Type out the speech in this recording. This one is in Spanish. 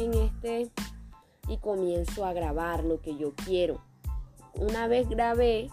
este y comienzo a grabar lo que yo quiero. Una vez grabé